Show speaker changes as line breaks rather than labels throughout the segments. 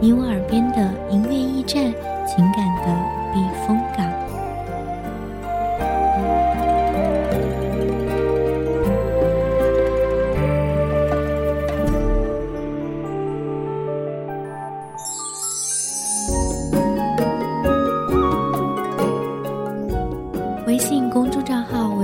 你我耳边的音乐驿站，情感的避风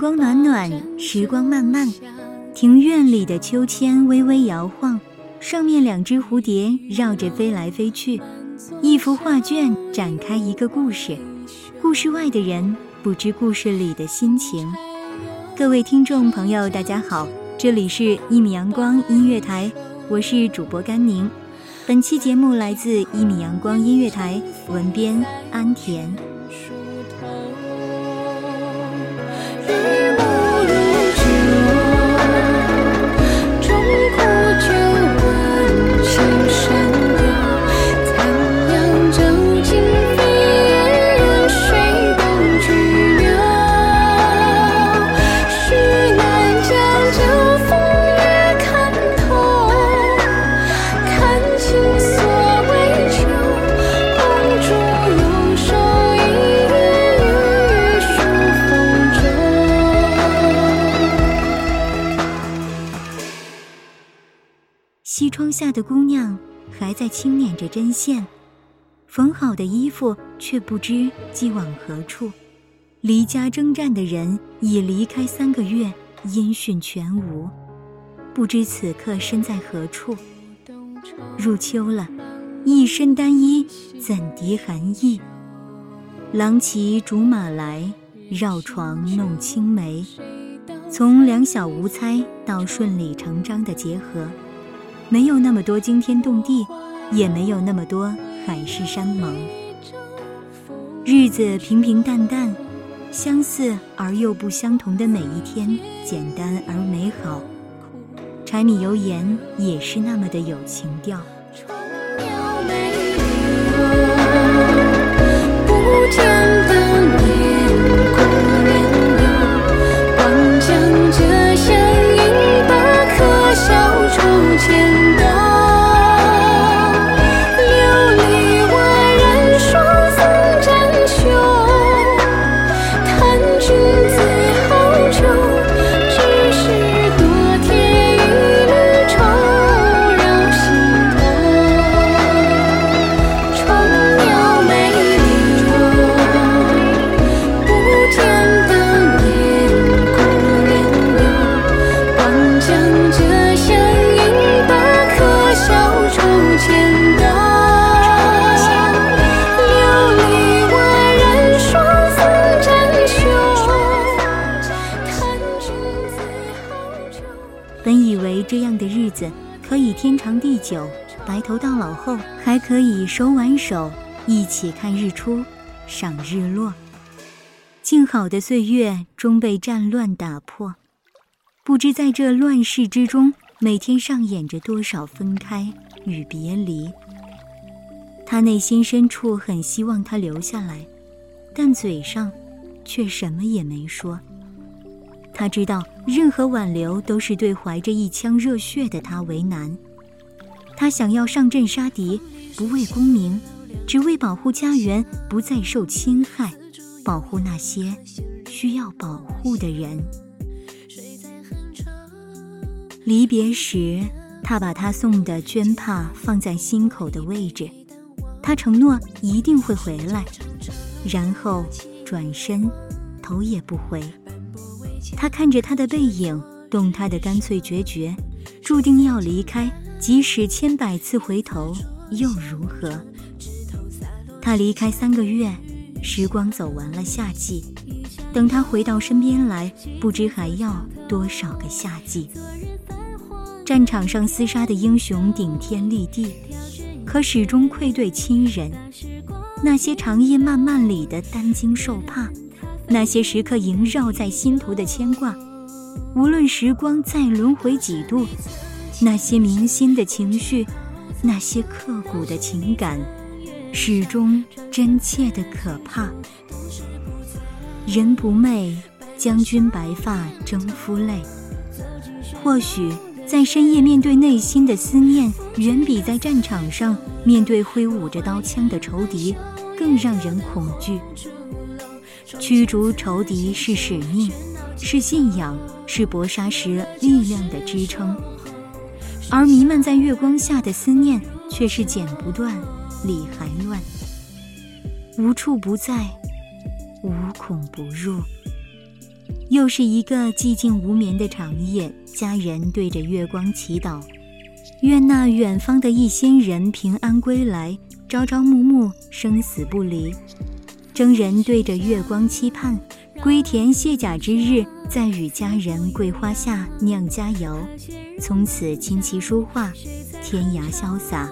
光暖暖，时光漫漫，庭院里的秋千微微摇晃，上面两只蝴蝶绕着飞来飞去。一幅画卷展开一个故事，故事外的人不知故事里的心情。各位听众朋友，大家好，这里是一米阳光音乐台，我是主播甘宁。本期节目来自一米阳光音乐台，文编安田。下的姑娘还在轻捻着针线，缝好的衣服却不知寄往何处。离家征战的人已离开三个月，音讯全无，不知此刻身在何处。入秋了，一身单衣怎敌寒意？郎骑竹马来，绕床弄青梅。从两小无猜到顺理成章的结合。没有那么多惊天动地，也没有那么多海誓山盟。日子平平淡淡，相似而又不相同的每一天，简单而美好。柴米油盐也是那么的有情调。天长地久，白头到老后还可以手挽手一起看日出、赏日落。静好的岁月终被战乱打破，不知在这乱世之中，每天上演着多少分开与别离。他内心深处很希望他留下来，但嘴上却什么也没说。他知道，任何挽留都是对怀着一腔热血的他为难。他想要上阵杀敌，不为功名，只为保护家园不再受侵害，保护那些需要保护的人。离别时，他把他送的绢帕放在心口的位置，他承诺一定会回来，然后转身，头也不回。他看着他的背影，动他的干脆决绝，注定要离开。即使千百次回头，又如何？他离开三个月，时光走完了夏季，等他回到身边来，不知还要多少个夏季。战场上厮杀的英雄顶天立地，可始终愧对亲人。那些长夜漫漫里的担惊受怕。那些时刻萦绕在心头的牵挂，无论时光再轮回几度，那些铭心的情绪，那些刻骨的情感，始终真切的可怕。人不寐，将军白发征夫泪。或许在深夜面对内心的思念，远比在战场上面对挥舞着刀枪的仇敌更让人恐惧。驱逐仇敌是使命，是信仰，是搏杀时力量的支撑，而弥漫在月光下的思念却是剪不断，理还乱，无处不在，无孔不入。又是一个寂静无眠的长夜，家人对着月光祈祷，愿那远方的一心人平安归来，朝朝暮暮，生死不离。征人对着月光期盼，归田卸甲之日，在与佳人桂花下酿佳肴，从此琴棋书画，天涯潇洒。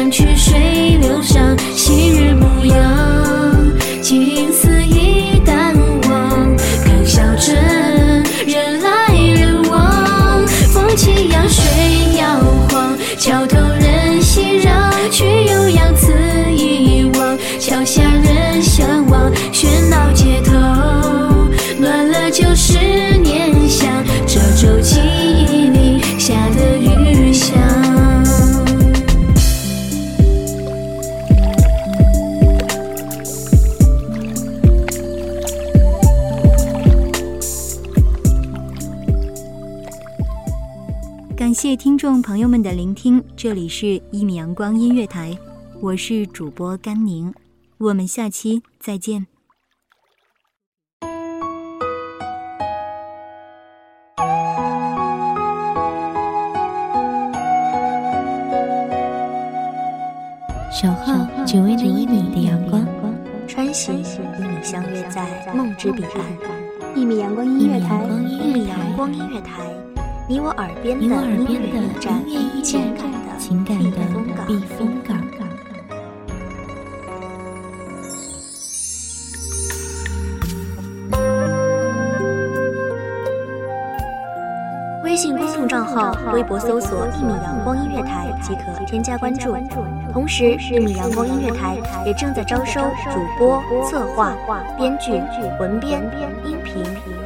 想去睡。感谢听众朋友们的聆听，这里是《一米阳光音乐台》，我是主播甘宁，我们下期再见。
守候只为那一米的阳光，
穿行与你相约在梦之彼岸。一米阳光音乐台，一米阳光音乐台。你我耳边的音乐驿站，情感的避风港。微信公众账号、微博搜索“一米阳光音乐台”即可添加关注。同时，一米阳光音乐台也正在招收主播、策划、编剧、文编、音频、